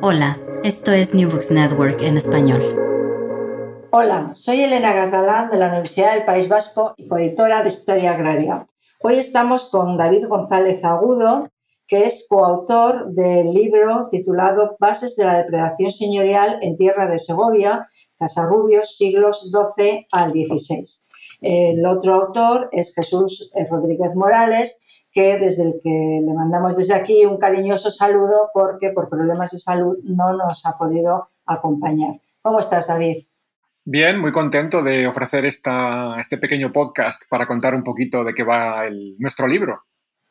Hola, esto es New Books Network en español. Hola, soy Elena Catalán de la Universidad del País Vasco y coeditora de Historia Agraria. Hoy estamos con David González Agudo, que es coautor del libro titulado Bases de la depredación señorial en tierra de Segovia, Casarrubios, siglos XII al XVI. El otro autor es Jesús Rodríguez Morales, que desde el que le mandamos desde aquí un cariñoso saludo porque por problemas de salud no nos ha podido acompañar. ¿Cómo estás, David? Bien, muy contento de ofrecer esta, este pequeño podcast para contar un poquito de qué va nuestro libro.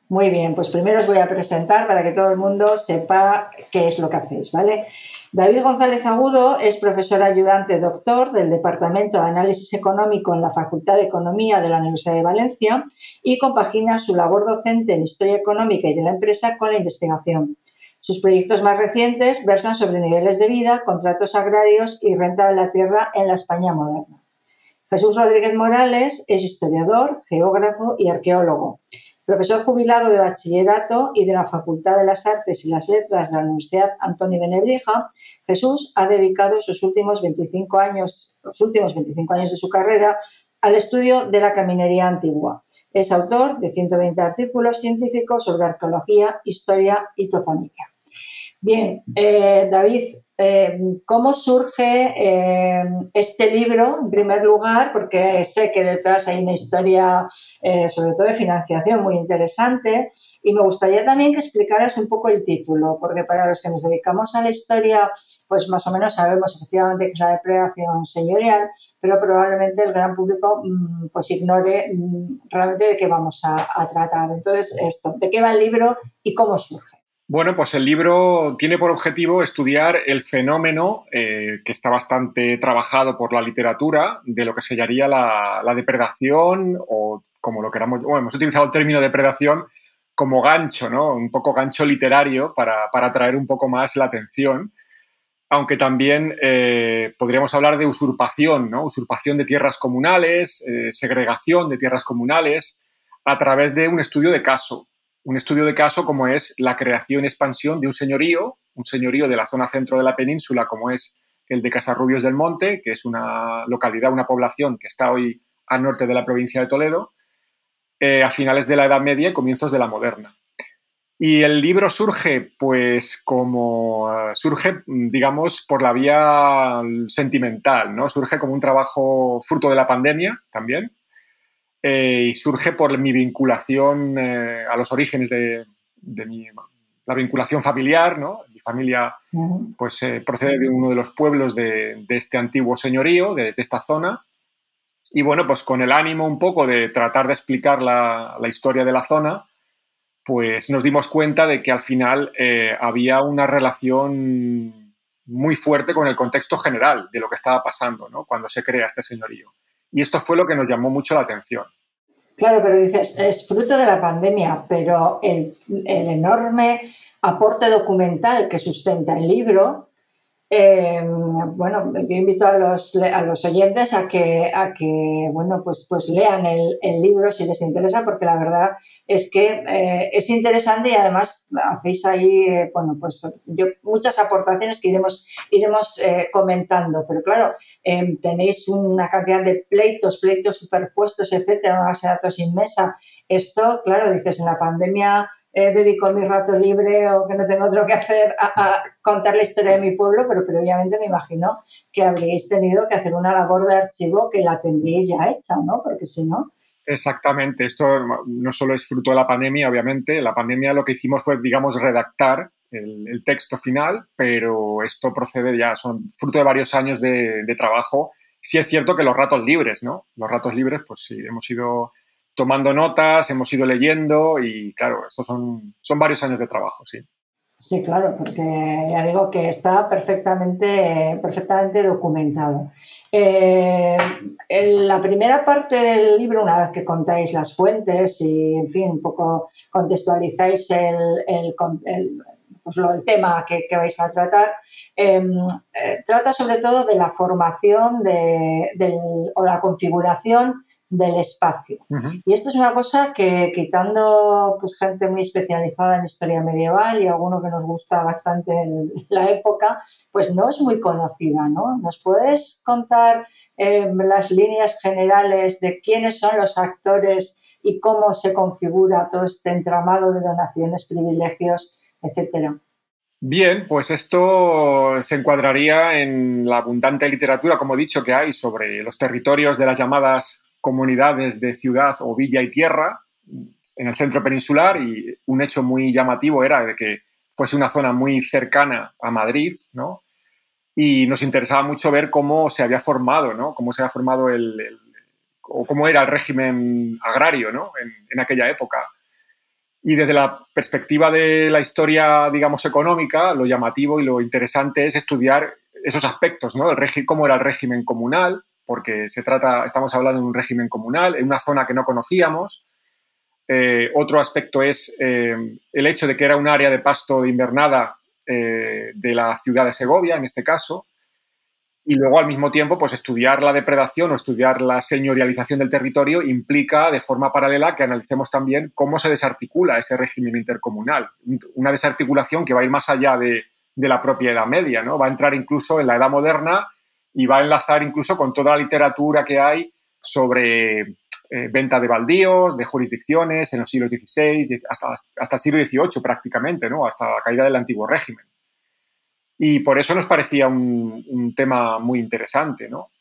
Muy bien, pues primero os voy a presentar para que todo el mundo sepa qué es lo que hacéis, ¿vale? David González Agudo es profesor ayudante doctor del Departamento de Análisis Económico en la Facultad de Economía de la Universidad de Valencia y compagina su labor docente en Historia Económica y de la Empresa con la investigación. Sus proyectos más recientes versan sobre niveles de vida, contratos agrarios y renta de la tierra en la España moderna. Jesús Rodríguez Morales es historiador, geógrafo y arqueólogo. Profesor jubilado de bachillerato y de la Facultad de las Artes y las Letras de la Universidad Antonio de Nebrija, Jesús ha dedicado sus últimos 25 años, los últimos 25 años de su carrera al estudio de la caminería antigua. Es autor de 120 artículos científicos sobre arqueología, historia y toponimia. Bien, eh, David, eh, ¿cómo surge eh, este libro, en primer lugar? Porque sé que detrás hay una historia, sobre todo de financiación, muy interesante. Y me gustaría también que explicaras un poco el título, porque para los que nos dedicamos a la historia, pues más o menos sabemos efectivamente que es la depredación señorial, pero probablemente el gran público mm, pues ignore mm, realmente de qué vamos a, a tratar. Entonces, esto, ¿de qué va el libro y cómo surge? Bueno, pues el libro tiene por objetivo estudiar el fenómeno eh, que está bastante trabajado por la literatura de lo que se llamaría la, depredación o como lo queramos. Bueno, hemos utilizado el término depredación como gancho, ¿no? Un poco gancho literario para, atraer un poco más la atención. Aunque también eh, podríamos hablar de usurpación, ¿no? Usurpación de tierras comunales, eh, segregación de tierras comunales, a través de un estudio de caso un estudio de caso como es la creación y expansión de un señorío, un señorío de la zona centro de la península como es el de Casarrubios del Monte, que es una localidad, una población que está hoy al norte de la provincia de Toledo, eh, a finales de la Edad Media y comienzos de la moderna. Y el libro surge, pues, como surge, digamos, por la vía sentimental, ¿no? Surge como un trabajo fruto de la pandemia también, eh, y surge por mi vinculación eh, a los orígenes de, mi, la vinculación familiar, ¿no? Mi familia pues eh, procede de uno de los pueblos de, este antiguo señorío, de, esta zona. Y bueno, pues con el ánimo un poco de tratar de explicar la, historia de la zona, pues nos dimos cuenta de que al final había una relación muy fuerte con el contexto general de lo que estaba pasando ¿no? cuando se crea este señorío. Y esto fue lo que nos llamó mucho la atención. Claro, pero dices, es fruto de la pandemia, pero el, el enorme aporte documental que sustenta el libro eh, bueno, yo invito a los, a los oyentes a que, a que bueno, pues, pues lean el, libro si les interesa, porque la verdad es que eh, es interesante y además hacéis ahí, eh, bueno, pues yo, muchas aportaciones que iremos, iremos comentando, pero claro, tenéis una cantidad de pleitos, pleitos superpuestos, etcétera, una base de datos inmensa. Esto, claro, dices, en la pandemia eh, dedico mi rato libre o que no tengo otro que hacer a, contar la historia de mi pueblo, pero previamente me imagino que habríais tenido que hacer una labor de archivo que la tendríais ya hecha, ¿no? Porque si no... Exactamente, esto no solo es fruto de la pandemia, obviamente, la pandemia lo que hicimos fue, digamos, redactar el, texto final, pero esto procede ya, son fruto de varios años de, de trabajo. Sí es cierto que los ratos libres, ¿no? Los ratos libres, pues sí, hemos ido tomando notas, hemos ido leyendo y claro, estos son, son varios años de trabajo, sí. Sí, claro, porque ya digo que está perfectamente, perfectamente documentado. Eh, en la primera parte del libro, una vez que contáis las fuentes y, en fin, un poco contextualizáis el, el, pues el tema que, vais a tratar, em, eh, trata sobre todo de la formación de, del, o la configuración del espacio. Y esto es una cosa que quitando pues, gente muy especializada en historia medieval y alguno que nos gusta bastante en la época, pues no es muy conocida, ¿no? ¿Nos puedes contar eh, las líneas generales de quiénes son los actores y cómo se configura todo este entramado de donaciones, privilegios, etcétera? Bien, pues esto se encuadraría en la abundante literatura, como he dicho, que hay sobre los territorios de las llamadas comunidades de ciudad o villa y tierra en el centro peninsular y un hecho muy llamativo era de que fuese una zona muy cercana a Madrid, ¿no? Y nos interesaba mucho ver cómo se había formado, ¿no? Cómo se había formado el, o cómo era el régimen agrario, ¿no? En, aquella época. Y desde la perspectiva de la historia, digamos, económica, lo llamativo y lo interesante es estudiar esos aspectos, ¿no? El cómo era el régimen comunal, porque se trata, estamos hablando de un régimen comunal, en una zona que no conocíamos. Eh, otro aspecto es eh, el hecho de que era un área de pasto de invernada eh, de la ciudad de Segovia, en este caso, y luego al mismo tiempo, pues estudiar la depredación o estudiar la señorialización del territorio implica de forma paralela que analicemos también cómo se desarticula ese régimen intercomunal. Una desarticulación que va a ir más allá de, de la propia Edad Media, ¿no? Va a entrar incluso en la Edad Moderna y va a enlazar incluso con toda la literatura que hay sobre eh, venta de baldíos, de jurisdicciones en los siglos XVI, hasta, hasta el siglo XVIII prácticamente, ¿no? hasta la caída del antiguo régimen. Y por eso nos parecía un, tema muy interesante. ¿no?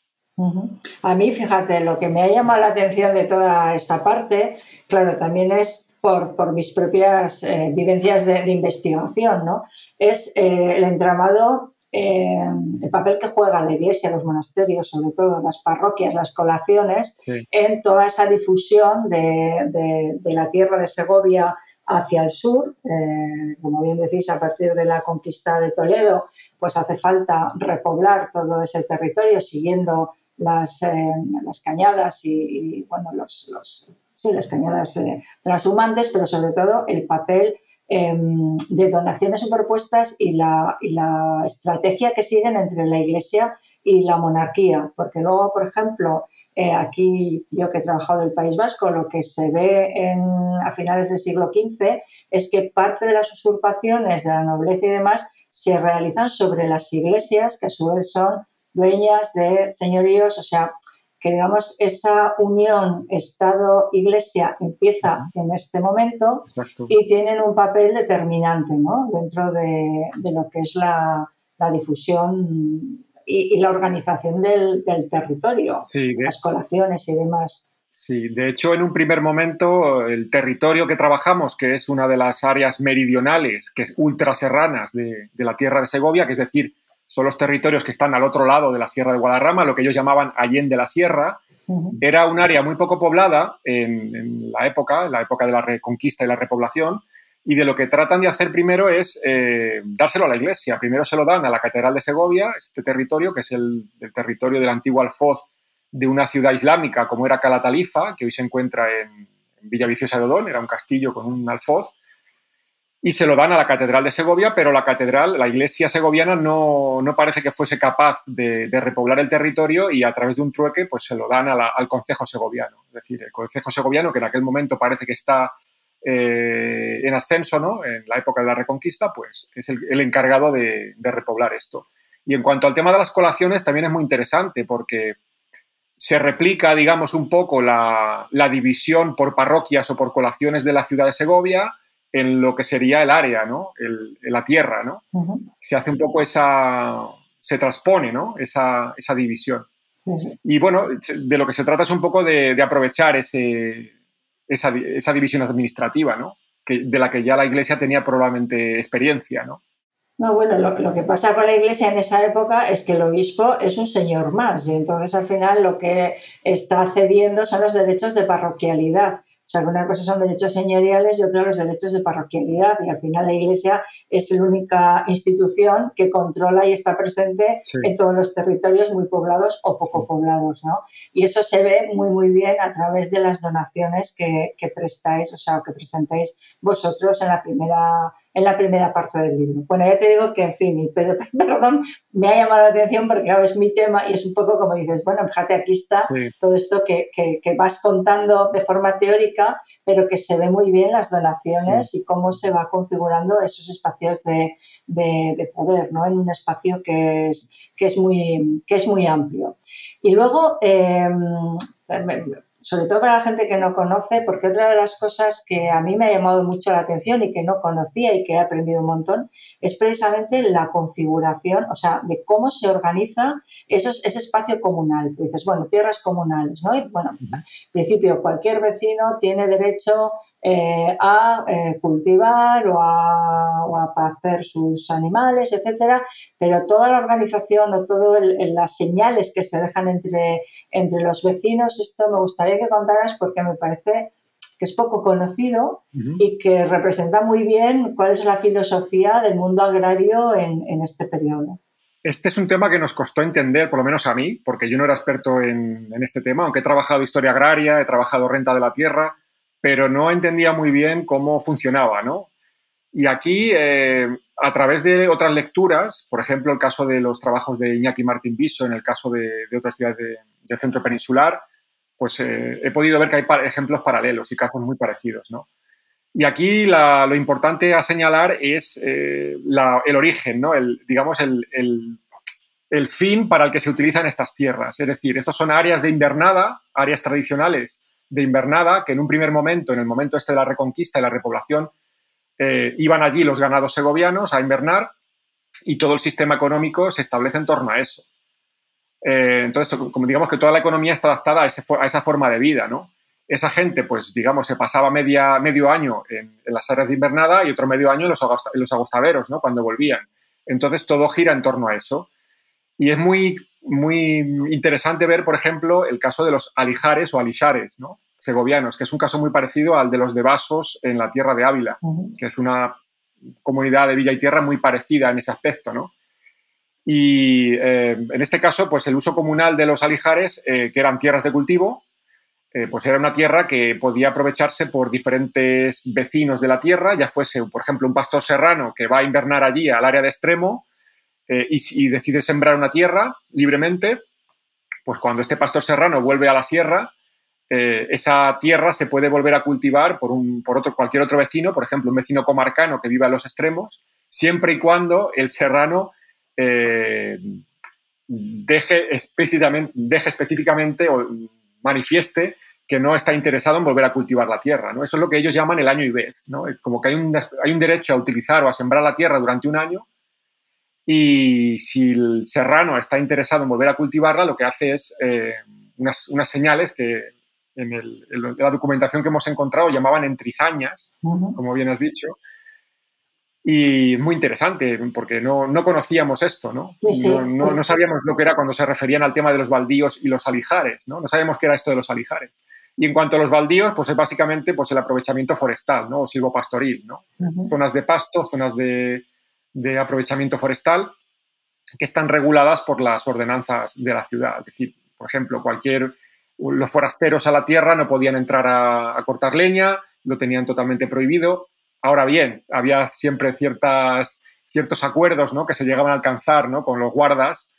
A mí, fíjate, lo que me ha llamado la atención de toda esta parte, claro, también es por, por mis propias eh, vivencias de, investigación, ¿no? Es eh, el entramado eh, el papel que juega la iglesia, los monasterios, sobre todo las parroquias, las colaciones, en toda esa difusión de, la tierra de Segovia hacia el sur. Eh, como bien decís, a partir de la conquista de Toledo, pues hace falta repoblar todo ese territorio siguiendo las, eh, las cañadas y, bueno, los, los, sí, las cañadas transhumantes, pero sobre todo el papel Em, de donaciones superpuestas y la, y la estrategia que siguen entre la Iglesia y la monarquía. Porque luego, por ejemplo, eh, aquí yo que he trabajado en el País Vasco, lo que se ve en, a finales del siglo XV es que parte de las usurpaciones de la nobleza y demás se realizan sobre las iglesias, que a su vez son dueñas de señoríos, o sea, que digamos esa unión Estado-Iglesia empieza en este momento y tienen un papel determinante ¿no? dentro de, lo que es la, difusión y, la organización del, territorio, las colaciones y demás. Sí, de hecho, en un primer momento, el territorio que trabajamos, que es una de las áreas meridionales, que es ultraserranas de, de la tierra de Segovia, que es decir, son los territorios que están al otro lado de la Sierra de Guadarrama, lo que ellos llamaban Allende la Sierra. Era un área muy poco poblada en, la época, en la época de la reconquista y la repoblación, y de lo que tratan de hacer primero es eh, dárselo a la iglesia. Primero se lo dan a la Catedral de Segovia, este territorio, que es el, territorio del antiguo alfoz de una ciudad islámica como era Calataliza, que hoy se encuentra en, en Villaviciosa de Odón, era un castillo con un alfoz, y se lo dan a la Catedral de Segovia, pero la catedral, la iglesia segoviana no, parece que fuese capaz de, repoblar el territorio y a través de un trueque pues se lo dan al Consejo Segoviano. Es decir, el Consejo Segoviano, que en aquel momento parece que está eh, en ascenso, ¿no? En la época de la Reconquista, pues es el, encargado de, repoblar esto. Y en cuanto al tema de las colaciones, también es muy interesante porque se replica, digamos, un poco la división por parroquias o por colaciones de la ciudad de Segovia, en lo que sería el área, ¿no? la tierra, ¿no? Se hace un poco esa, se transpone, ¿no? Esa, división. Y bueno, de lo que se trata es un poco de, aprovechar ese, esa, división administrativa, ¿no? Que, de la que ya la Iglesia tenía probablemente experiencia, ¿no? No, bueno, lo, lo, que pasa con la iglesia en esa época es que el obispo es un señor más y entonces al final lo que está cediendo son los derechos de parroquialidad O sea, que una cosa son derechos señoriales y otra los derechos de parroquialidad. Y al final la Iglesia es la única institución que controla y está presente en todos los territorios muy poblados o poco poblados. ¿no? Y eso se ve muy, muy bien a través de las donaciones que, que prestáis, o sea, que presentáis vosotros en la primera en la primera parte del libro. Bueno, ya te digo que, en fin, y perdón, me ha llamado la atención porque es mi tema y es un poco como dices, bueno, fíjate, aquí está todo esto que, que, vas contando de forma teórica, pero que se ve muy bien las donaciones y cómo se va configurando esos espacios de, de, poder, ¿no? En un espacio que es, que es, muy, que es muy amplio. Y luego, eh, sobre todo para la gente que no conoce, porque otra de las cosas que a mí me ha llamado mucho la atención y que no conocía y que he aprendido un montón es precisamente la configuración, o sea, de cómo se organiza esos, ese espacio comunal. dices, bueno, tierras comunales, ¿no? Y bueno, en principio cualquier vecino tiene derecho eh, a eh, cultivar o a, hacer sus animales, etcétera, pero toda la organización o todas las señales que se dejan entre, entre los vecinos, esto me gustaría que contaras porque me parece que es poco conocido y que representa muy bien cuál es la filosofía del mundo agrario en, en, este periodo. Este es un tema que nos costó entender, por lo menos a mí, porque yo no era experto en, en este tema, aunque he trabajado historia agraria, he trabajado renta de la tierra, pero no entendía muy bien cómo funcionaba, ¿no? Y aquí, eh, a través de otras lecturas, por ejemplo, el caso de los trabajos de Iñaki Martín Biso, en el caso de, otras ciudades del centro peninsular, pues eh, he podido ver que hay ejemplos paralelos y casos muy parecidos, ¿no? Y aquí lo importante a señalar es eh, el origen, ¿no? El, digamos, el, el, fin para el que se utilizan estas tierras. Es decir, estos son áreas de invernada, áreas tradicionales de invernada, que en un primer momento, en el momento este de la reconquista y la repoblación, eh, iban allí los ganados segovianos a invernar y todo el sistema económico se establece en torno a eso. Eh, entonces, como digamos que toda la economía está adaptada a, esa forma de vida, ¿no? Esa gente, pues digamos, se pasaba media, medio año en, las áreas de invernada y otro medio año en los, en los agostaderos, ¿no? Cuando volvían. Entonces, todo gira en torno a eso. Y es muy muy interesante ver, por ejemplo, el caso de los alijares o alishares, ¿no? segovianos, que es un caso muy parecido al de los de Vasos en la tierra de Ávila, que es una comunidad de villa y tierra muy parecida en ese aspecto, ¿no? Y eh, en este caso, pues el uso comunal de los alijares, eh, que eran tierras de cultivo, eh, pues era una tierra que podía aprovecharse por diferentes vecinos de la tierra, ya fuese, por ejemplo, un pastor serrano que va a invernar allí al área de extremo, eh, y, decide sembrar una tierra libremente, pues cuando este pastor serrano vuelve a la sierra, eh, esa tierra se puede volver a cultivar por, un, por otro, cualquier otro vecino, por ejemplo, un vecino comarcano que vive a los extremos, siempre y cuando el serrano eh, deje, deje específicamente o manifieste que no está interesado en volver a cultivar la tierra. ¿no? Eso es lo que ellos llaman el año y vez. ¿no? Como que hay un, hay un derecho a utilizar o a sembrar la tierra durante un año y si el serrano está interesado en volver a cultivarla, lo que hace es eh, unas, unas, señales que en, el, la documentación que hemos encontrado llamaban entrisañas, como bien has dicho. Y muy interesante, porque no, no conocíamos esto, ¿no? No, no, sabíamos lo que era cuando se referían al tema de los baldíos y los alijares, ¿no? No sabíamos qué era esto de los alijares. Y en cuanto a los baldíos, pues es básicamente pues, el aprovechamiento forestal, ¿no? O silvopastoril, ¿no? Zonas de pasto, zonas de, de aprovechamiento forestal que están reguladas por las ordenanzas de la ciudad. Es decir, por ejemplo, cualquier los forasteros a la tierra no podían entrar a, cortar leña, lo tenían totalmente prohibido. Ahora bien, había siempre ciertas, ciertos acuerdos ¿no? que se llegaban a alcanzar ¿no? con los guardas,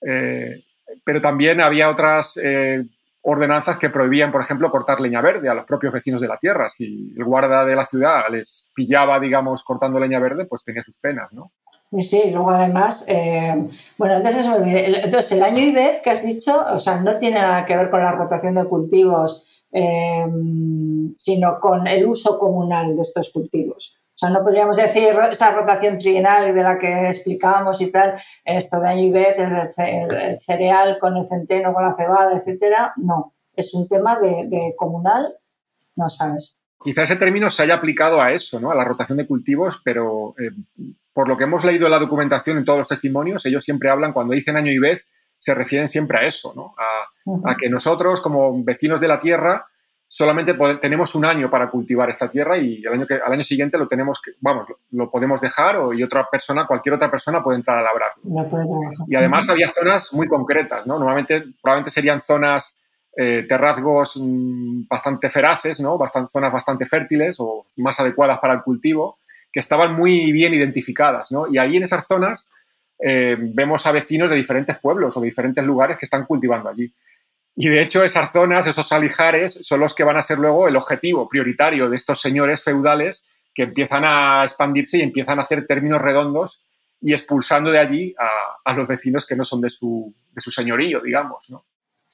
eh, pero también había otras eh, ordenanzas que prohibían, por ejemplo, cortar leña verde a los propios vecinos de la tierra. Si el guarda de la ciudad les pillaba, digamos, cortando leña verde, pues tenía sus penas, ¿no? Sí, sí, luego además, eh, bueno, entonces, entonces el año y vez que has dicho, o sea, no tiene nada que ver con la rotación de cultivos, eh, sino con el uso comunal de estos cultivos. O sea, no podríamos decir esa rotación trienal de la que explicábamos y tal, esto de año y vez, el, cereal con el centeno, con la cebada, etcétera. No, es un tema de, comunal, no sabes. Quizás ese término se haya aplicado a eso, ¿no? a la rotación de cultivos, pero eh, por lo que hemos leído en la documentación, en todos los testimonios, ellos siempre hablan, cuando dicen año y vez, se refieren siempre a eso, ¿no? a, a que nosotros, como vecinos de la tierra, solamente tenemos un año para cultivar esta tierra y el año que, al año siguiente lo tenemos que, vamos, lo, podemos dejar o, y otra persona, cualquier otra persona puede entrar a labrar. y además había zonas muy concretas, ¿no? Normalmente, probablemente serían zonas, eh, terrazgos mm, bastante feraces, ¿no? Bastante, zonas bastante fértiles o más adecuadas para el cultivo, que estaban muy bien identificadas, ¿no? Y ahí en esas zonas eh, vemos a vecinos de diferentes pueblos o de diferentes lugares que están cultivando allí. Y de hecho esas zonas, esos alijares, son los que van a ser luego el objetivo prioritario de estos señores feudales que empiezan a expandirse y empiezan a hacer términos redondos y expulsando de allí a, los vecinos que no son de su, de su señorío, digamos. ¿no?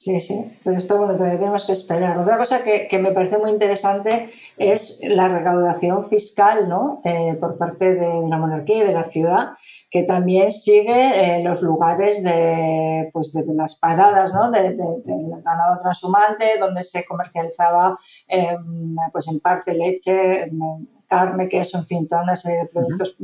Sí, sí, pero esto bueno, todavía tenemos que esperar. Otra cosa que, que me parece muy interesante es la recaudación fiscal ¿no? Eh, por parte de la monarquía y de la ciudad, que también sigue eh, los lugares de, pues, de, las paradas ¿no? del ganado transhumante, donde se comercializaba em, pues en parte leche, carne, queso, en fin, toda una serie de productos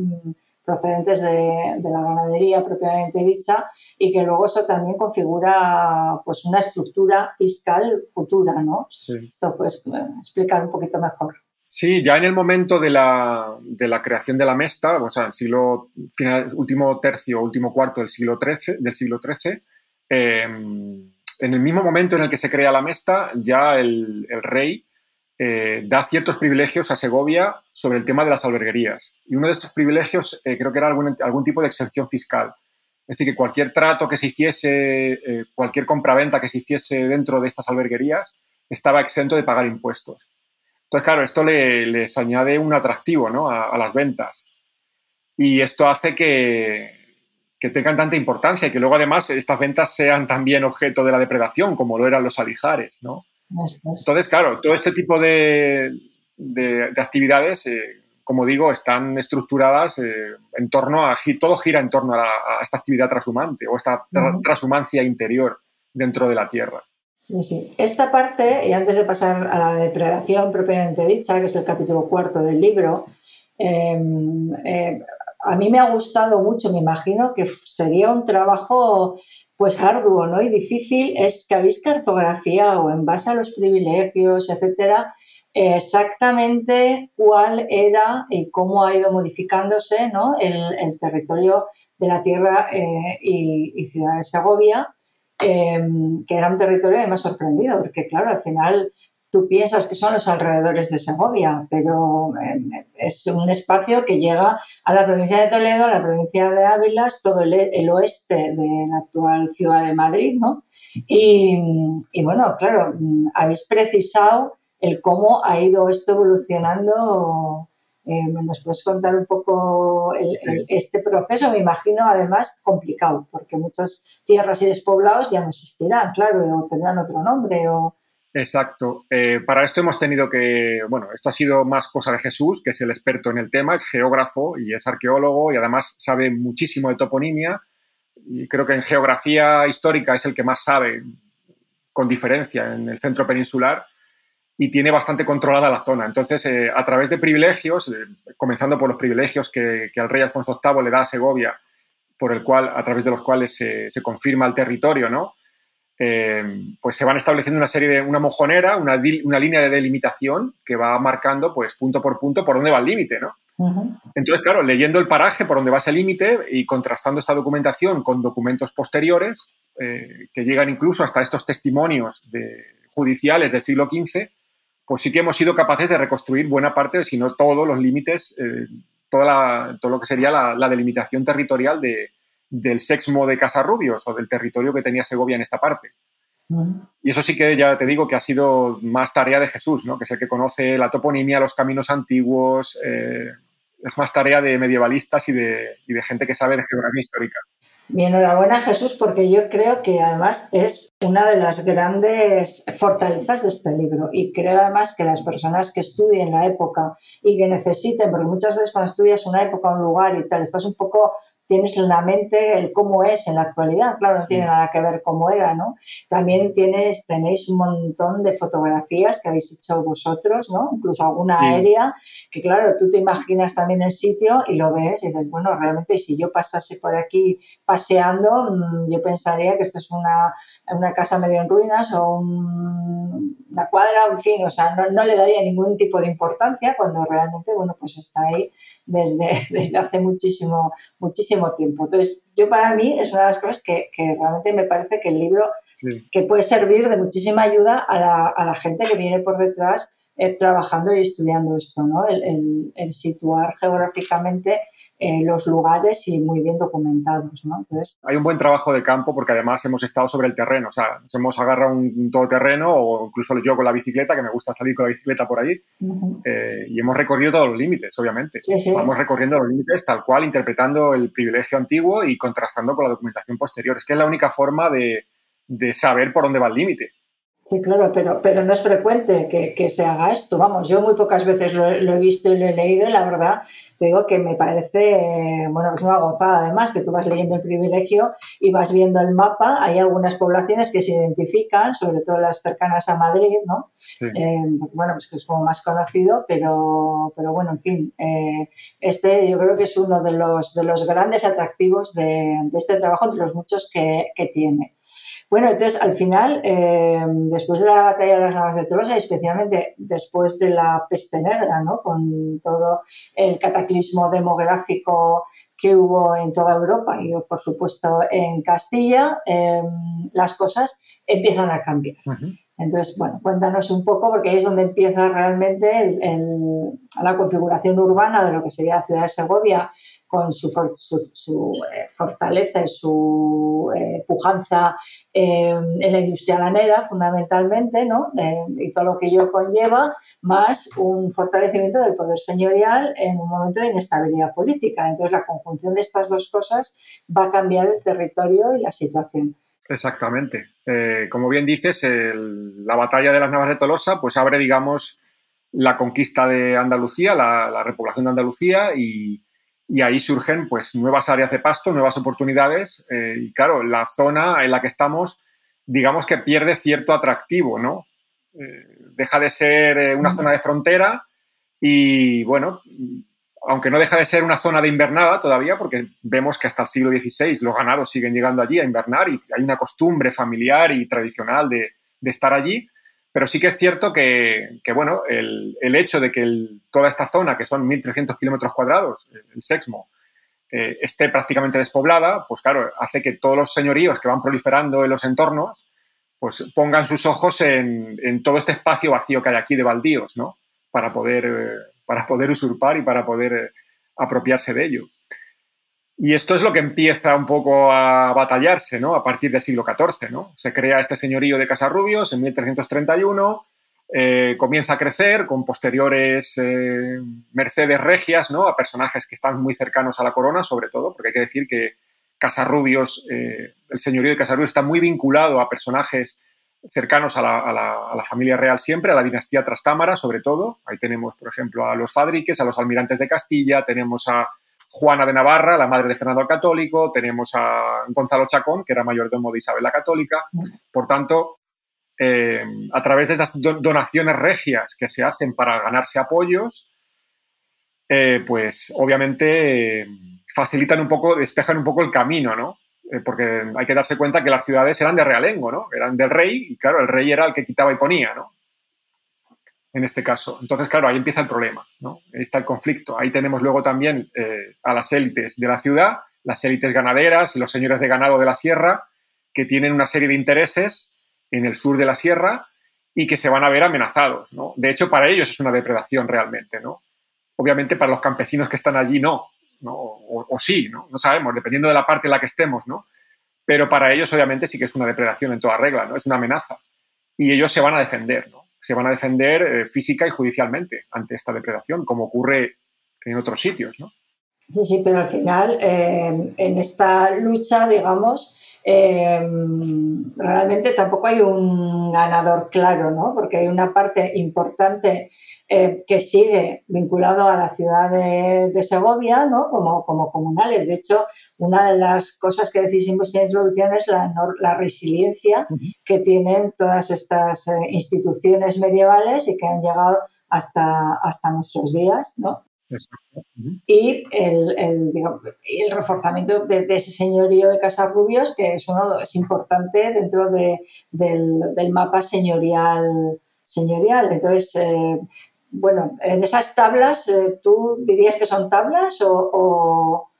procedentes de, la ganadería propiamente dicha y que luego eso también configura pues una estructura fiscal futura, ¿no? Esto puedes eh, explicar un poquito mejor. Sí, ya en el momento de la, de la creación de la Mesta, o sea, el siglo final, último tercio, último cuarto del siglo XIII, del siglo XIII, em, en el mismo momento en el que se crea la Mesta, ya el, el rey eh, da ciertos privilegios a Segovia sobre el tema de las alberguerías. Y uno de estos privilegios eh, creo que era algún, algún, tipo de exención fiscal. Es decir, que cualquier trato que se hiciese, eh, cualquier compraventa que se hiciese dentro de estas alberguerías estaba exento de pagar impuestos. Entonces, claro, esto le, les añade un atractivo ¿no? a, las ventas. Y esto hace que, que tengan tanta importancia y que luego además estas ventas sean también objeto de la depredación, como lo eran los alijares, ¿no? Entonces, claro, todo este tipo de, actividades, eh, como digo, están estructuradas eh, en torno a, todo gira en torno a, esta actividad transhumante o esta transhumancia interior dentro de la Tierra. Sí, Esta parte, y antes de pasar a la depredación propiamente dicha, que es el capítulo cuarto del libro, em, eh, a mí me ha gustado mucho, me imagino que sería un trabajo pues arduo ¿no? y difícil es que habéis cartografiado en base a los privilegios, etcétera, exactamente cuál era y cómo ha ido modificándose ¿no? el, territorio de la tierra eh, y, ciudad de Segovia, eh, que era un territorio que me ha sorprendido, porque claro, al final tú piensas que son los alrededores de Segovia, pero eh, es un espacio que llega a la provincia de Toledo, a la provincia de Ávila, todo el, oeste de la actual ciudad de Madrid, ¿no? Y, bueno, claro, habéis precisado el cómo ha ido esto evolucionando. Eh, ¿Nos puedes contar un poco este proceso? Me imagino, además, complicado, porque muchas tierras y despoblados ya no existirán, claro, o tendrán otro nombre, o Exacto. Eh, para esto hemos tenido que, bueno, esto ha sido más cosa de Jesús, que es el experto en el tema, es geógrafo y es arqueólogo y además sabe muchísimo de toponimia y creo que en geografía histórica es el que más sabe con diferencia en el centro peninsular y tiene bastante controlada la zona. Entonces, eh, a través de privilegios, eh, comenzando por los privilegios que, que, el rey Alfonso VIII le da a Segovia, por el cual, a través de los cuales se, se confirma el territorio, ¿no? Eh, pues se van estableciendo una serie de, una mojonera, una, una, línea de delimitación que va marcando, pues punto por punto, por dónde va el límite, ¿no? Entonces, claro, leyendo el paraje por dónde va ese límite y contrastando esta documentación con documentos posteriores, eh, que llegan incluso hasta estos testimonios de, judiciales del siglo XV, pues sí que hemos sido capaces de reconstruir buena parte, si no todos los límites, eh, toda todo lo que sería la delimitación territorial de, del sexmo de Casarrubios o del territorio que tenía Segovia en esta parte. Y eso sí que ya te digo que ha sido más tarea de Jesús, ¿no? que es el que conoce la toponimia, los caminos antiguos, eh, es más tarea de medievalistas y de, y de gente que sabe de geografía histórica. Mi enhorabuena Jesús porque yo creo que además es una de las grandes fortalezas de este libro y creo además que las personas que estudien la época y que necesiten, porque muchas veces cuando estudias una época, un lugar y tal, estás un poco tienes en la mente el cómo es en la actualidad. Claro, no tiene nada que ver cómo era, ¿no? También tienes, tenéis un montón de fotografías que habéis hecho vosotros, ¿no? Incluso alguna aérea, que claro, tú te imaginas también el sitio y lo ves y dices, bueno, realmente si yo pasase por aquí paseando, mm, yo pensaría que esto es una, una casa medio en ruinas o una cuadra, en fin, o sea, no, no le daría ningún tipo de importancia cuando realmente, bueno, pues está ahí desde, desde hace muchísimo, muchísimo tiempo. Entonces, yo para mí es una de las cosas que, que realmente me parece que el libro que puede servir de muchísima ayuda a la, a la gente que viene por detrás eh, trabajando y estudiando esto, ¿no? El, el, el situar geográficamente eh, los lugares y muy bien documentados. ¿no? Entonces, Hay un buen trabajo de campo porque además hemos estado sobre el terreno, o sea, nos hemos agarrado un todoterreno o incluso yo con la bicicleta, que me gusta salir con la bicicleta por ahí, uh -huh. eh, y hemos recorrido todos los límites, obviamente. Sí, sí. Vamos recorriendo los límites tal cual, interpretando el privilegio antiguo y contrastando con la documentación posterior. Es que es la única forma de, de saber por dónde va el límite. Sí, claro, pero, pero no es frecuente que, que, se haga esto. Vamos, yo muy pocas veces lo, lo, he visto y lo he leído y la verdad te digo que me parece, bueno, es una gozada además que tú vas leyendo el privilegio y vas viendo el mapa. Hay algunas poblaciones que se identifican, sobre todo las cercanas a Madrid, ¿no? Sí. Eh, bueno, pues que es como más conocido, pero, pero bueno, en fin, eh, este yo creo que es uno de los, de los grandes atractivos de, de este trabajo, de los muchos que, que tiene. Bueno, entonces al final, eh, después de la batalla de las Navas de Tolosa, especialmente después de la peste negra, ¿no? con todo el cataclismo demográfico que hubo en toda Europa y por supuesto en Castilla, eh, las cosas empiezan a cambiar. Uh -huh. Entonces, bueno, cuéntanos un poco, porque ahí es donde empieza realmente el, el, la configuración urbana de lo que sería la ciudad de Segovia, con su, su, su eh, fortaleza y su eh, pujanza eh, en la industria alanera, fundamentalmente, ¿no? Eh, y todo lo que ello conlleva, más un fortalecimiento del poder señorial en un momento de inestabilidad política. Entonces, la conjunción de estas dos cosas va a cambiar el territorio y la situación. Exactamente. Eh, como bien dices, el, la batalla de las Navas de Tolosa pues abre, digamos, la conquista de Andalucía, la, la repoblación de Andalucía y, y, ahí surgen pues nuevas áreas de pasto, nuevas oportunidades eh, y claro, la zona en la que estamos, digamos que pierde cierto atractivo, ¿no? Eh, deja de ser eh, una zona de frontera y bueno, aunque no deja de ser una zona de invernada todavía, porque vemos que hasta el siglo XVI los ganados siguen llegando allí a invernar y hay una costumbre familiar y tradicional de, de estar allí, pero sí que es cierto que, bueno, el, hecho de que toda esta zona, que son 1.300 kilómetros cuadrados, el Sexmo, eh, esté prácticamente despoblada, pues claro, hace que todos los señoríos que van proliferando en los entornos, pues pongan sus ojos en, en todo este espacio vacío que hay aquí de baldíos, ¿no? Para poder... Eh, para poder usurpar y para poder eh, apropiarse de ello. Y esto es lo que empieza un poco a batallarse ¿no? a partir del siglo XIV. ¿no? Se crea este señorío de Casarrubios en 1331, eh, comienza a crecer con posteriores eh, mercedes regias ¿no? a personajes que están muy cercanos a la corona, sobre todo, porque hay que decir que Casarrubios, eh, el señorío de Casarrubios está muy vinculado a personajes cercanos a la, a, la, familia real siempre, a la dinastía Trastámara sobre todo. Ahí tenemos, por ejemplo, a los Fadriques, a los almirantes de Castilla, tenemos a Juana de Navarra, la madre de Fernando el Católico, tenemos a Gonzalo Chacón, que era mayordomo de Isabel la Católica. Por tanto, eh, a través de estas donaciones regias que se hacen para ganarse apoyos, eh, pues obviamente eh, facilitan un poco, despejan un poco el camino, ¿no? Porque hay que darse cuenta que las ciudades eran de realengo, ¿no? Eran del rey y, claro, el rey era el que quitaba y ponía, ¿no? En este caso. Entonces, claro, ahí empieza el problema, ¿no? Ahí está el conflicto. Ahí tenemos luego también eh, a las élites de la ciudad, las élites ganaderas y los señores de ganado de la sierra, que tienen una serie de intereses en el sur de la sierra y que se van a ver amenazados, ¿no? De hecho, para ellos es una depredación realmente, ¿no? Obviamente para los campesinos que están allí no, ¿no? O, o, sí, ¿no? No sabemos, dependiendo de la parte en la que estemos, ¿no? Pero para ellos, obviamente, sí que es una depredación en toda regla, ¿no? Es una amenaza. Y ellos se van a defender, ¿no? Se van a defender eh, física y judicialmente ante esta depredación, como ocurre en otros sitios, ¿no? Sí, sí, pero al final, eh, en esta lucha, digamos, eh, realmente tampoco hay un ganador claro, ¿no? Porque hay una parte importante eh, que sigue vinculado a la ciudad de, Segovia, ¿no? Como, como, comunales. De hecho, una de las cosas que decís en vuestra introducción es la, la resiliencia que tienen todas estas instituciones medievales y que han llegado hasta, hasta nuestros días, ¿no? Y el, el, reforzamiento de, ese señorío de Casarrubios, que es uno es importante dentro de, del, mapa señorial. señorial. Entonces, eh, bueno, en esas tablas, eh, ¿tú dirías que son tablas o,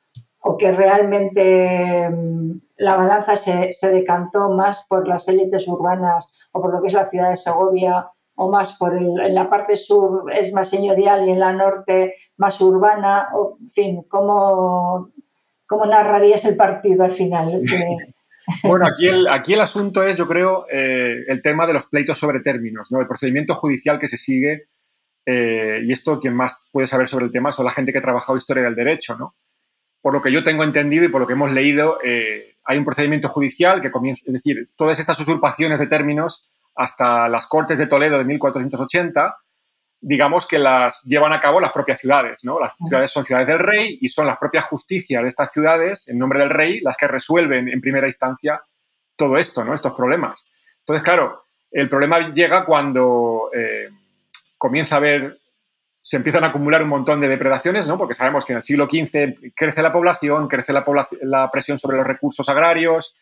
o, que realmente mm, la balanza se, se decantó más por las élites urbanas o por lo que es la ciudad de Segovia o más por el, en la parte sur es más señorial y en la norte más urbana, o, en fin, ¿cómo, cómo narrarías el partido al final? Bueno, aquí el, aquí el asunto es, yo creo, eh, el tema de los pleitos sobre términos, ¿no? el procedimiento judicial que se sigue, eh, y esto quien más puede saber sobre el tema son la gente que ha trabajado historia del derecho. ¿no? Por lo que yo tengo entendido y por lo que hemos leído, eh, hay un procedimiento judicial que comienza, es decir, todas estas usurpaciones de términos hasta las Cortes de Toledo de 1480, digamos que las llevan a cabo las propias ciudades, ¿no? Las ciudades son ciudades del rey y son las propias justicias de estas ciudades, en nombre del rey, las que resuelven en primera instancia todo esto, ¿no? Estos problemas. Entonces, claro, el problema llega cuando eh, comienza a haber, se empiezan a acumular un montón de depredaciones, ¿no? Porque sabemos que en el siglo XV crece la población, crece la, la presión sobre los recursos agrarios,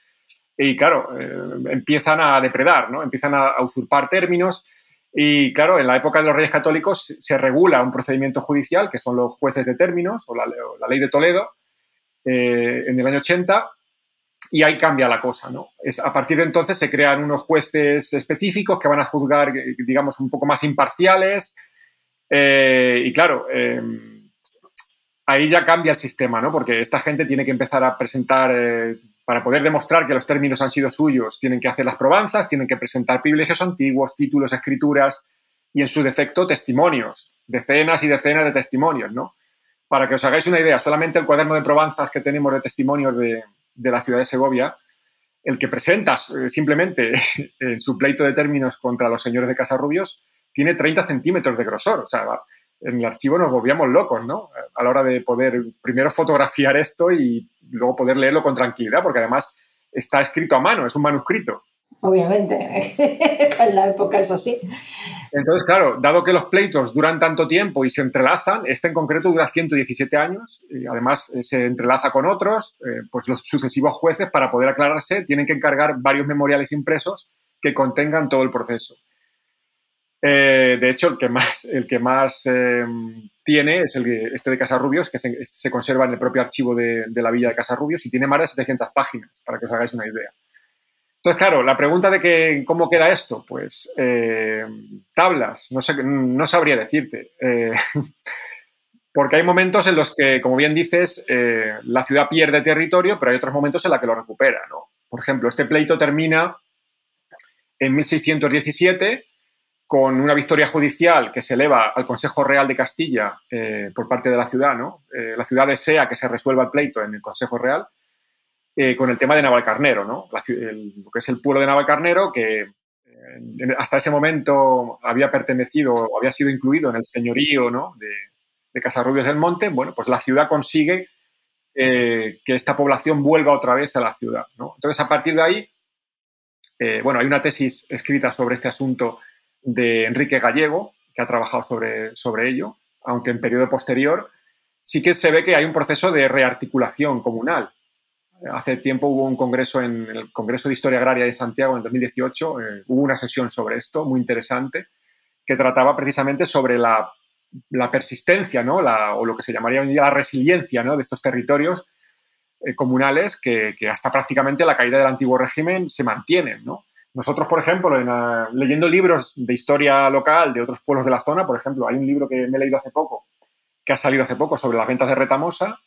y claro, eh, empiezan a depredar, ¿no? Empiezan a, usurpar términos y claro, en la época de los reyes católicos se regula un procedimiento judicial, que son los jueces de términos o la, ley de Toledo, eh, en el año 80, y ahí cambia la cosa, ¿no? Es, a partir de entonces se crean unos jueces específicos que van a juzgar, digamos, un poco más imparciales, eh, y claro, ahí ya cambia el sistema, ¿no? Porque esta gente tiene que empezar a presentar para poder demostrar que los términos han sido suyos, tienen que hacer las probanzas, tienen que presentar privilegios antiguos, títulos, escrituras y, en su defecto, testimonios, decenas y decenas de testimonios, ¿no? Para que os hagáis una idea, solamente el cuaderno de probanzas que tenemos de testimonios de, la ciudad de Segovia, el que presentas eh, simplemente en su pleito de términos contra los señores de Casarrubios, tiene 30 centímetros de grosor. En el archivo nos volvíamos locos, ¿no? A la hora de poder primero fotografiar esto y luego poder leerlo con tranquilidad, porque además está escrito a mano, es un manuscrito. Obviamente, en la época es así. Entonces, claro, dado que los pleitos duran tanto tiempo y se entrelazan, este en concreto dura 117 años, y además eh, se entrelaza con otros, eh, pues los sucesivos jueces, para poder aclararse, tienen que encargar varios memoriales impresos que contengan todo el proceso. Eh, de hecho, el que más, el que más em, tiene es el, este de Casarrubios, que se, este se, conserva en el propio archivo de, la villa de Casarrubios y tiene más de 700 páginas, para que os hagáis una idea. Entonces, claro, la pregunta de que, cómo queda esto, pues em, tablas, no, sé, no sabría decirte. Eh, porque hay momentos en los que, como bien dices, eh, la ciudad pierde territorio, pero hay otros momentos en los que lo recupera. Por ejemplo, este pleito termina en 1617 con una victoria judicial que se eleva al Consejo Real de Castilla eh, por parte de la ciudad, ¿no? Eh, la ciudad desea que se resuelva el pleito en el Consejo Real eh, con el tema de Navalcarnero, ¿no? lo que es el pueblo de Navalcarnero, que hasta ese momento había pertenecido o había sido incluido en el señorío ¿no? de, de Casarrubios del Monte, bueno, pues la ciudad consigue que esta población vuelva otra vez a la ciudad. Entonces, a partir de ahí, bueno, hay una tesis escrita sobre este asunto de Enrique Gallego, que ha trabajado sobre, sobre ello, aunque en periodo posterior sí que se ve que hay un proceso de rearticulación comunal. Hace tiempo hubo un congreso en el Congreso de Historia Agraria de Santiago en 2018, eh, hubo una sesión sobre esto muy interesante que trataba precisamente sobre la, persistencia ¿no? o lo que se llamaría hoy día la resiliencia ¿no? de estos territorios eh, comunales que, que, hasta prácticamente la caída del antiguo régimen se mantienen. ¿no? Nosotros, por ejemplo, leyendo libros de historia local de otros pueblos de la zona, por ejemplo, hay un libro que me he leído hace poco, que ha salido hace poco sobre las ventas de Retamosa,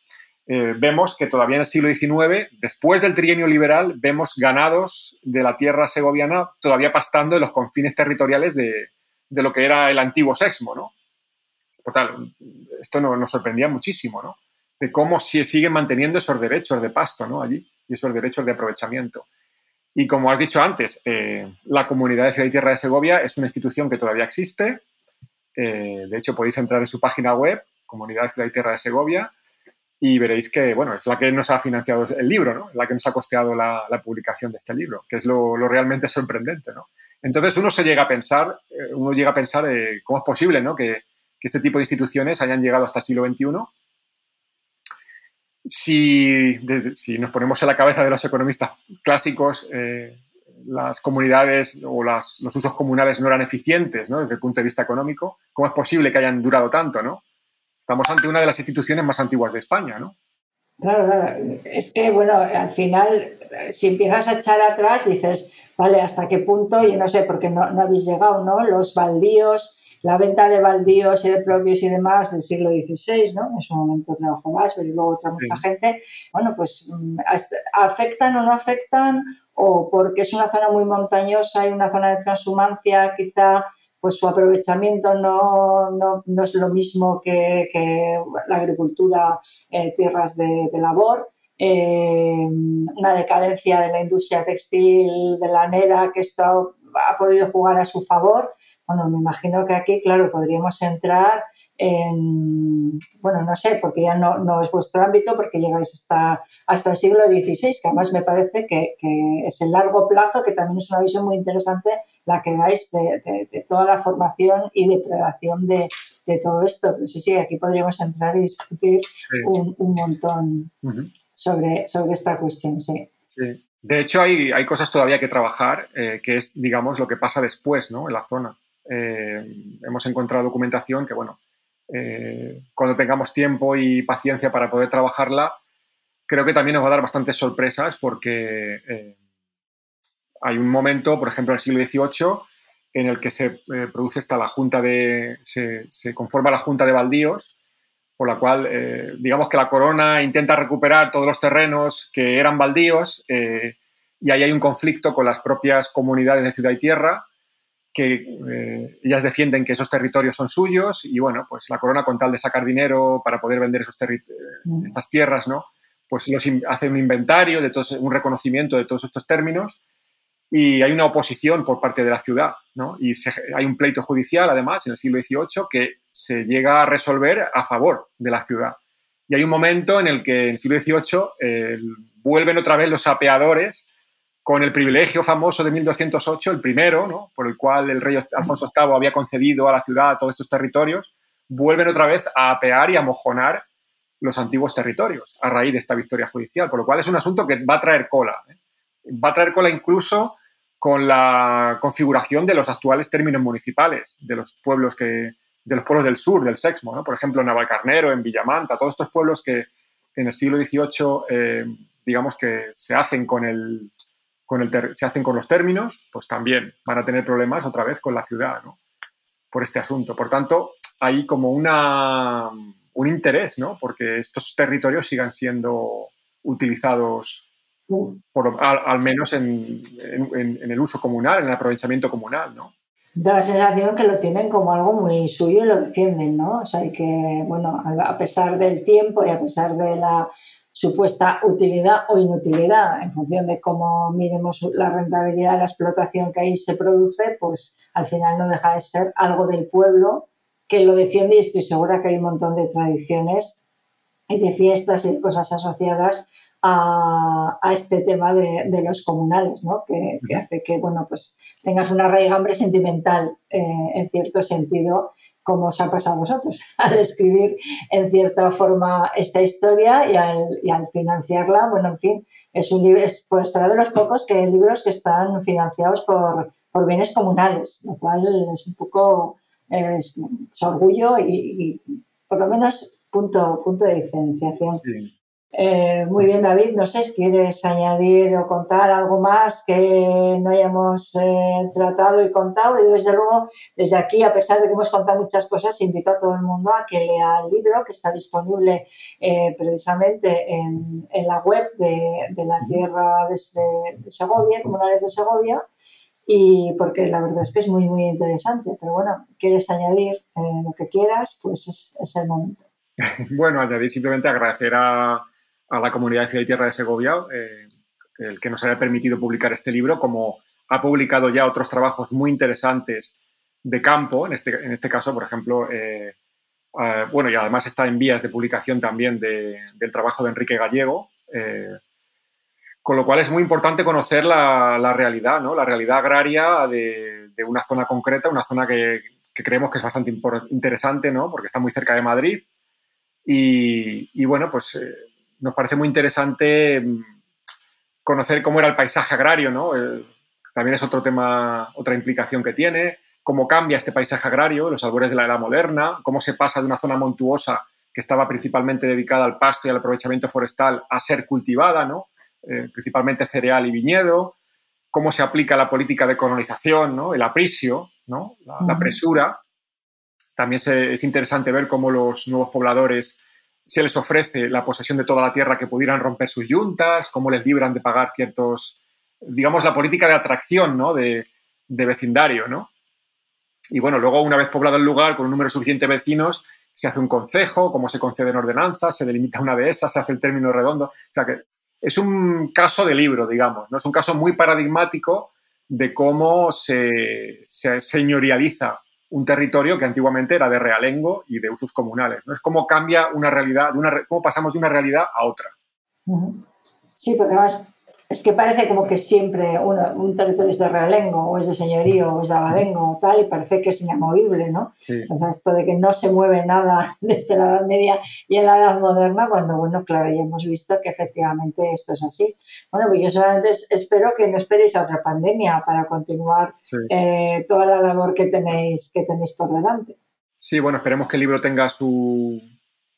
eh, vemos que todavía en el siglo XIX, después del trienio liberal, vemos ganados de la tierra segoviana todavía pastando en los confines territoriales de, lo que era el antiguo Sexmo, ¿no? Por tal, esto nos sorprendía muchísimo, ¿no? de cómo se siguen manteniendo esos derechos de pasto ¿no? allí y esos derechos de aprovechamiento. Y como has dicho antes, eh, la Comunidad de Ciudad y Tierra de Segovia es una institución que todavía existe. Eh, de hecho, podéis entrar en su página web, Comunidad de Ciudad y Tierra de Segovia, y veréis que, bueno, es la que nos ha financiado el libro, ¿no? La que nos ha costeado la, publicación de este libro, que es lo, realmente sorprendente, ¿no? Entonces uno se llega a pensar, eh, uno llega a pensar cómo es posible, ¿no? Que, que, este tipo de instituciones hayan llegado hasta el siglo XXI si, si, nos ponemos en la cabeza de los economistas clásicos, eh, las comunidades o los usos comunales no eran eficientes ¿no? desde el punto de vista económico, ¿cómo es posible que hayan durado tanto? ¿no? Estamos ante una de las instituciones más antiguas de España. ¿no? Claro, claro. Es que, bueno, al final, si empiezas a echar atrás, dices, vale, ¿hasta qué punto? Yo no sé, porque no, no habéis llegado, ¿no? Los baldíos, la venta de baldíos y de propios y demás del siglo XVI, ¿no? En su momento trabajó más, pero luego otra mucha gente. Bueno, pues mm, afectan o no afectan, o porque es una zona muy montañosa y una zona de transhumancia, quizá pues su aprovechamiento no, no, es lo mismo que, la agricultura, eh, tierras de, labor. Eh, una decadencia de la industria textil, de la nera, que esto ha podido jugar a su favor bueno, me imagino que aquí, claro, podríamos entrar en, bueno, no sé, porque ya no, es vuestro ámbito, porque llegáis hasta, hasta el siglo XVI, que además me parece que, es el largo plazo, que también es una visión muy interesante la que dais de, toda la formación y de predación de, todo esto. Pero sí, sí, aquí podríamos entrar y discutir un, montón sobre, sobre esta cuestión, sí. De hecho, hay, hay cosas todavía que trabajar, eh, que es, digamos, lo que pasa después, ¿no? En la zona. Eh, hemos encontrado documentación que, bueno, eh, cuando tengamos tiempo y paciencia para poder trabajarla, creo que también nos va a dar bastantes sorpresas porque eh, hay un momento, por ejemplo, en el siglo XVIII, en el que se produce esta la junta de, se, conforma la junta de baldíos, por la cual, digamos que la corona intenta recuperar todos los terrenos que eran baldíos y ahí hay un conflicto con las propias comunidades de ciudad y tierra que eh, ellas defienden que esos territorios son suyos y bueno, pues la corona con tal de sacar dinero para poder vender esos eh, mm. estas tierras, ¿no? Pues hace un inventario, de todos, un reconocimiento de todos estos términos y hay una oposición por parte de la ciudad, ¿no? Y hay un pleito judicial, además, en el siglo XVIII que se llega a resolver a favor de la ciudad. Y hay un momento en el que en el siglo XVIII eh, vuelven otra vez los sapeadores con el privilegio famoso de 1208, el primero, ¿no? por el cual el rey Alfonso VIII había concedido a la ciudad todos estos territorios, vuelven otra vez a apear y a mojonar los antiguos territorios a raíz de esta victoria judicial, por lo cual es un asunto que va a traer cola. ¿eh? Va a traer cola incluso con la configuración de los actuales términos municipales de los pueblos que de los pueblos del sur, del Sexmo, ¿no? por ejemplo, Navalcarnero, en Villamanta, todos estos pueblos que en el siglo XVIII, eh, digamos que se hacen con el, se hacen con los términos, pues también van a tener problemas otra vez con la ciudad, ¿no? Por este asunto. Por tanto, hay como una, un interés, ¿no? Porque estos territorios sigan siendo utilizados al, menos en, el uso comunal, en el aprovechamiento comunal, ¿no? Da la sensación que lo tienen como algo muy suyo y lo defienden, ¿no? O sea, que, bueno, a pesar del tiempo y a pesar de la supuesta utilidad o inutilidad en función de cómo miremos la rentabilidad de la explotación que ahí se produce, pues al final no deja de ser algo del pueblo que lo defiende y estoy segura que hay un montón de tradiciones y de fiestas y de cosas asociadas a, este tema de, los comunales, ¿no? que, hace que bueno, pues tengas una raigambre sentimental eh, en cierto sentido como os ha pasado a vosotros, al escribir en cierta forma esta historia y al, financiarla, bueno, en fin, es un libro, pues será de los pocos que libros que están financiados por, bienes comunales, lo cual es un poco es, orgullo y, por lo menos punto, punto de diferenciación. Eh, muy bien, David. No sé si quieres añadir o contar algo más que no hayamos eh, tratado y contado. Y desde luego, desde aquí, a pesar de que hemos contado muchas cosas, invito a todo el mundo a que lea el libro que está disponible eh, precisamente en, la web de, la Tierra de, Segovia, Comunales de Segovia. Y porque la verdad es que es muy, muy interesante. Pero bueno, quieres añadir lo que quieras, pues es el momento. bueno, añadir simplemente agradecer a, la comunidad de Ciudad y Tierra de Segovia eh, el que nos haya permitido publicar este libro, como ha publicado ya otros trabajos muy interesantes de campo, en este, en este caso, por ejemplo, eh, eh, bueno, y además está en vías de publicación también del trabajo de Enrique Gallego, con lo cual es muy importante conocer la, realidad, ¿no? la realidad agraria de, una zona concreta, una zona que, que creemos que es bastante interesante, ¿no? porque está muy cerca de Madrid, y, bueno, pues nos parece muy interesante mm, conocer cómo era el paisaje agrario, ¿no? también es otro tema, otra implicación que tiene, cómo cambia este paisaje agrario, los albores de la era moderna, cómo se pasa de una zona montuosa que estaba principalmente dedicada al pasto y al aprovechamiento forestal a ser cultivada, ¿no? Eh, principalmente cereal y viñedo, cómo se aplica la política de colonización, ¿no? el aprisio, ¿no? la presura, también es interesante ver cómo los nuevos pobladores se les ofrece la posesión de toda la tierra que pudieran romper sus yuntas, cómo les libran de pagar ciertos, digamos, la política de atracción ¿no? de, vecindario. ¿no? Y bueno, luego una vez poblado el lugar con un número suficiente de vecinos, se hace un concejo, cómo se conceden ordenanzas, se delimita una de esas, se hace el término redondo. O sea que es un caso de libro, digamos, ¿no? Es un caso muy paradigmático de cómo se, se señorializa un territorio que antiguamente era de realengo y de usos comunales. ¿no? Es como cambia una realidad, cómo pasamos de una realidad a otra. Sí, porque además es que parece como que siempre un territorio es de realengo, o es de señorío, o es de abadengo, o tal, y parece que es inamovible, ¿no? O sea, esto de que no se mueve nada desde la Edad Media y en la Edad Moderna, cuando, bueno, claro, ya hemos visto que efectivamente esto es así. Bueno, pues yo solamente espero que no esperéis a otra pandemia para continuar eh, toda la labor que tenéis, que tenéis por delante. Sí, bueno, esperemos que el libro tenga su,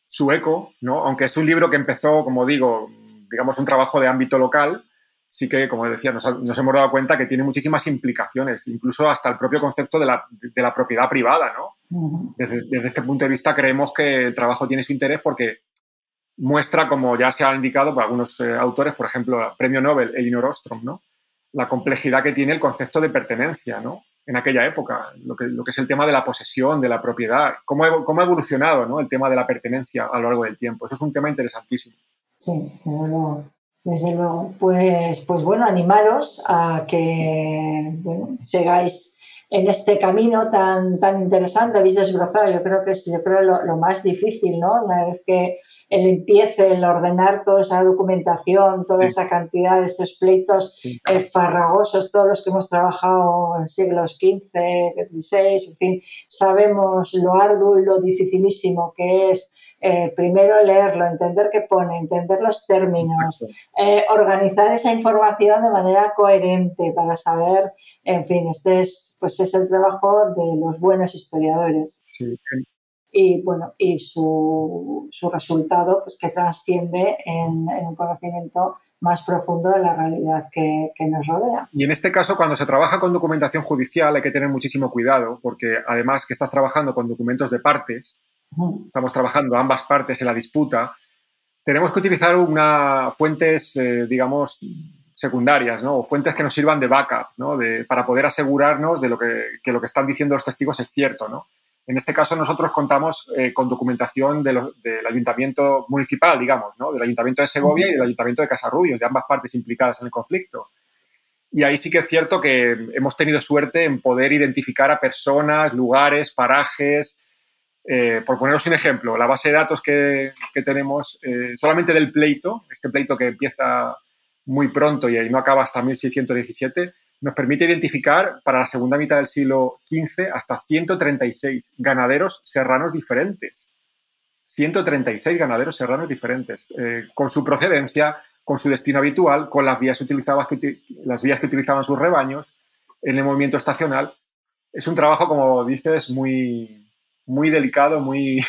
su eco, ¿no? Aunque es un libro que empezó, como digo, digamos, un trabajo de ámbito local, sí que, como decía, nos, hemos dado cuenta que tiene muchísimas implicaciones, incluso hasta el propio concepto de la, de la propiedad privada, ¿no? desde, desde, este punto de vista creemos que el trabajo tiene su interés porque muestra, como ya se ha indicado por algunos eh, autores, por ejemplo, el premio Nobel, Elinor Ostrom, ¿no? La complejidad que tiene el concepto de pertenencia, ¿no? En aquella época, lo que, lo que es el tema de la posesión, de la propiedad, cómo, cómo ha evolucionado ¿no? el tema de la pertenencia a lo largo del tiempo. Eso es un tema interesantísimo. Sí, desde luego, pues, pues bueno, animaros a que bueno, sigáis en este camino tan, tan interesante, habéis desbrozado, yo creo que es yo creo lo, más difícil, ¿no? Una vez que él empiece el ordenar toda esa documentación, toda esa cantidad de estos pleitos eh, farragosos, todos los que hemos trabajado en siglos XV, XVI, en fin, sabemos lo arduo y lo dificilísimo que es eh, primero leerlo, entender qué pone, entender los términos, eh, organizar esa información de manera coherente para saber, en fin, este es, pues es el trabajo de los buenos historiadores. Y bueno, y su, resultado, pues que trasciende en, un conocimiento más profundo de la realidad que, que, nos rodea. Y en este caso, cuando se trabaja con documentación judicial, hay que tener muchísimo cuidado, porque además que estás trabajando con documentos de partes, estamos trabajando ambas partes en la disputa, tenemos que utilizar una, fuentes, eh, digamos, secundarias, ¿no? o fuentes que nos sirvan de backup, ¿no? de, para poder asegurarnos de lo que, que, lo que están diciendo los testigos es cierto. ¿no? En este caso, nosotros contamos eh, con documentación del ayuntamiento municipal, digamos, ¿no? del ayuntamiento de Segovia y del ayuntamiento de Casarrubios, de ambas partes implicadas en el conflicto. Y ahí sí que es cierto que hemos tenido suerte en poder identificar a personas, lugares, parajes, eh, por poneros un ejemplo, la base de datos que, tenemos eh, solamente del pleito, este pleito que empieza muy pronto y no acaba hasta 1617, nos permite identificar para la segunda mitad del siglo XV hasta 136 ganaderos serranos diferentes. 136 ganaderos serranos diferentes, eh, con su procedencia, con su destino habitual, con las vías, utilizadas que, las vías que utilizaban sus rebaños, en el movimiento estacional. Es un trabajo, como dices, muy, muy delicado, muy...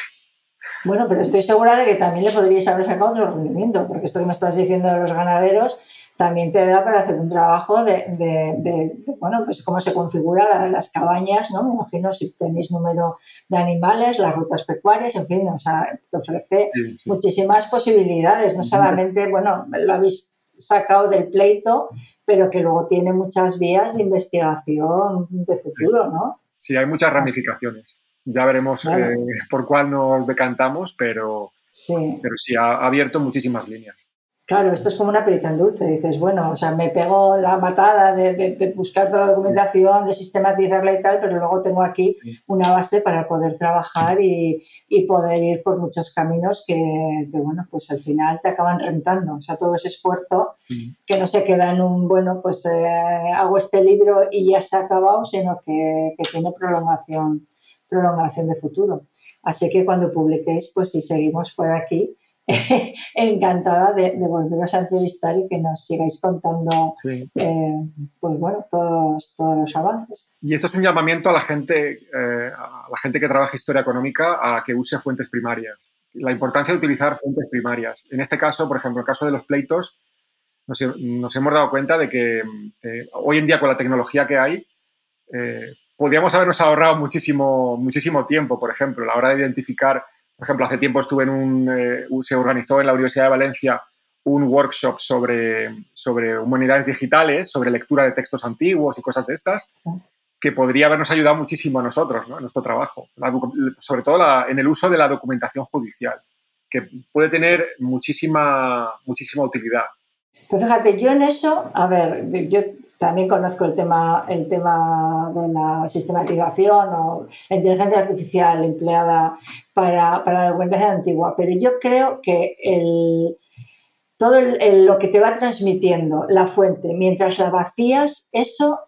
Bueno, pero estoy segura de que también le podríais haber sacado otro rendimiento, porque esto que me estás diciendo de los ganaderos también te da para hacer un trabajo de, bueno, pues cómo se configuran las cabañas, ¿no? Me imagino si tenéis número de animales, las rutas pecuarias, en fin, o sea, te ofrece muchísimas posibilidades, no solamente, bueno, lo habéis sacado del pleito, pero que luego tiene muchas vías de investigación de futuro, ¿no? Sí, hay muchas ramificaciones. Ya veremos eh, por cuál nos decantamos, pero sí, pero sí ha abierto muchísimas líneas. Claro, esto es como una perita en dulce. Dices, bueno, o sea, me pego la matada de, buscar toda la documentación, de sistematizarla y tal, pero luego tengo aquí una base para poder trabajar y, poder ir por muchos caminos que, bueno, pues al final te acaban rentando. O sea, todo ese esfuerzo que no se queda en un, bueno, pues eh, hago este libro y ya está acabado, sino que, que tiene prolongación, prolongación de futuro. Así que cuando publiquéis, pues si seguimos por aquí, encantada de, volveros a entrevistar y que nos sigáis contando eh, pues bueno, todos, todos los avances. Y esto es un llamamiento a la gente, eh, a la gente que trabaja historia económica a que use fuentes primarias. La importancia de utilizar fuentes primarias. En este caso, por ejemplo, en el caso de los pleitos, nos, hemos dado cuenta de que eh, hoy en día con la tecnología que hay, podríamos habernos ahorrado muchísimo, muchísimo tiempo, por ejemplo, a la hora de identificar por ejemplo, hace tiempo estuve en un, eh, se organizó en la Universidad de Valencia un workshop sobre, sobre humanidades digitales, sobre lectura de textos antiguos y cosas de estas, que podría habernos ayudado muchísimo a nosotros, ¿no? en nuestro trabajo, sobre todo en el uso de la documentación judicial, que puede tener muchísima, muchísima utilidad. Pues fíjate, yo en eso, a ver, yo también conozco el tema, el tema de la sistematización o la inteligencia artificial empleada para, la documentación antigua, pero yo creo que el, todo lo que te va transmitiendo la fuente mientras la vacías, eso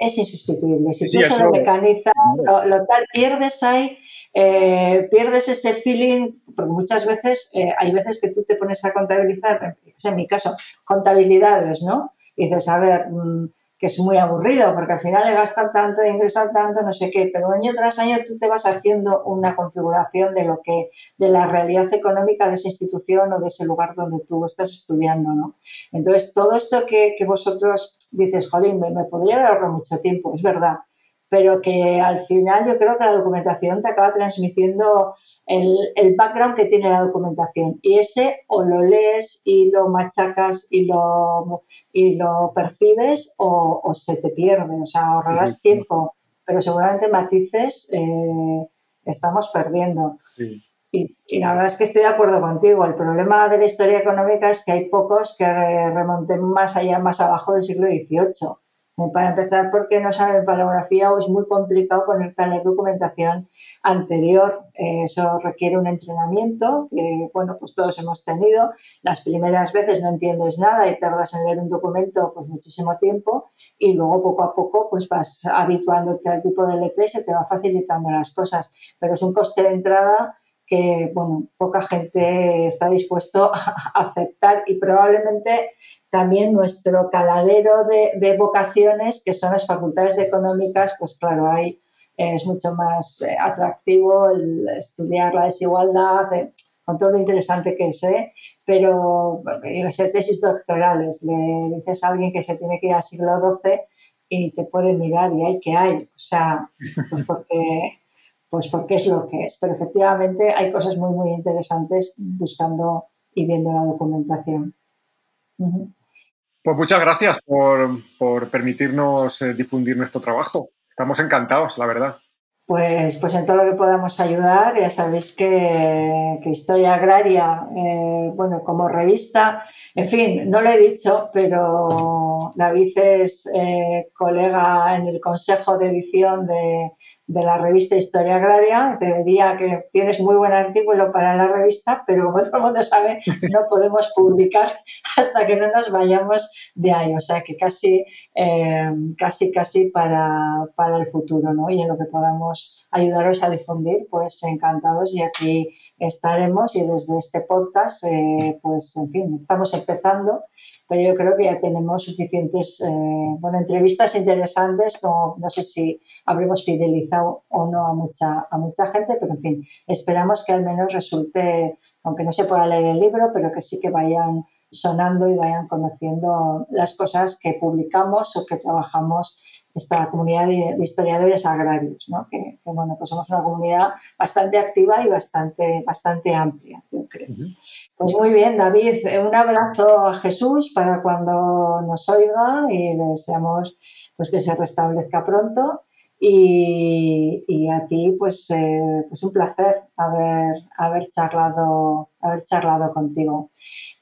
es insustituible. Si tú eso lo mecanizas, lo, tal, pierdes ahí eh, pierdes ese feeling, porque muchas veces eh, hay veces que tú te pones a contabilizar, en mi caso, contabilidades, ¿no? Y dices, a ver, mm, que es muy aburrido, porque al final le gastan tanto, ingresan tanto, no sé qué, pero año tras año tú te vas haciendo una configuración de lo que, de la realidad económica de esa institución o de ese lugar donde tú estás estudiando, ¿no? Entonces, todo esto que, vosotros dices, jolín, me, me podría ahorrar mucho tiempo, es verdad, pero que al final yo creo que la documentación te acaba transmitiendo el, el, background que tiene la documentación. Y ese o lo lees y lo machacas y lo, y lo percibes o, o se te pierde, o sea, ahorrarás tiempo, pero seguramente matices eh, estamos perdiendo. Y, y, la verdad es que estoy de acuerdo contigo. El problema de la historia económica es que hay pocos que remonten más allá, más abajo del siglo XVIII para empezar, porque no saben palografía o es muy complicado ponerte a leer documentación anterior. Eh, eso requiere un entrenamiento que, bueno, pues todos hemos tenido. Las primeras veces no entiendes nada y tardas en leer un documento pues muchísimo tiempo y luego poco a poco pues vas habituándote al tipo de letra y se te va facilitando las cosas. Pero es un coste de entrada que, bueno, poca gente está dispuesto a aceptar y probablemente también nuestro caladero de, vocaciones, que son las facultades económicas, pues claro, ahí es mucho más eh, atractivo el estudiar la desigualdad, eh, con todo lo interesante que es, ¿eh? pero sé, tesis doctorales, le dices a alguien que se tiene que ir al siglo XII y te puede mirar y hay que hay, o sea, pues porque, pues porque es lo que es, pero efectivamente hay cosas muy, muy interesantes buscando y viendo la documentación. Pues muchas gracias por, permitirnos eh, difundir nuestro trabajo. Estamos encantados, la verdad. Pues, pues en todo lo que podamos ayudar, ya sabéis que, Historia Agraria, eh, bueno, como revista, en fin, no lo he dicho, pero David es eh, colega en el Consejo de Edición de, de la revista Historia Agraria. Te diría que tienes muy buen artículo para la revista, pero como todo el mundo sabe, no podemos publicar hasta que no nos vayamos de ahí. O sea que casi, eh, casi, casi para, para, el futuro, ¿no? Y en lo que podamos ayudaros a difundir, pues encantados y aquí estaremos. Y desde este podcast, eh, pues en fin, estamos empezando pero yo creo que ya tenemos suficientes eh, bueno, entrevistas interesantes, como no sé si habremos fidelizado o no a mucha, a mucha gente, pero en fin, esperamos que al menos resulte, aunque no se pueda leer el libro, pero que sí que vayan sonando y vayan conociendo las cosas que publicamos o que trabajamos esta comunidad de, historiadores agrarios, ¿no? que, bueno, pues somos una comunidad bastante activa y bastante, bastante amplia, yo creo. Pues muy bien, David, un abrazo a Jesús para cuando nos oiga y le deseamos pues, que se restablezca pronto. Y, a ti, pues, eh, pues un placer haber, haber, charlado, haber charlado contigo.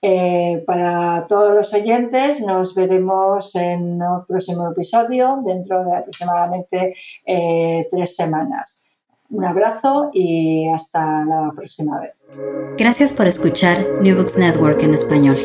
Eh, para todos los oyentes, nos veremos en el próximo episodio dentro de aproximadamente eh, tres semanas. Un abrazo y hasta la próxima vez. Gracias por escuchar New Books Network en español.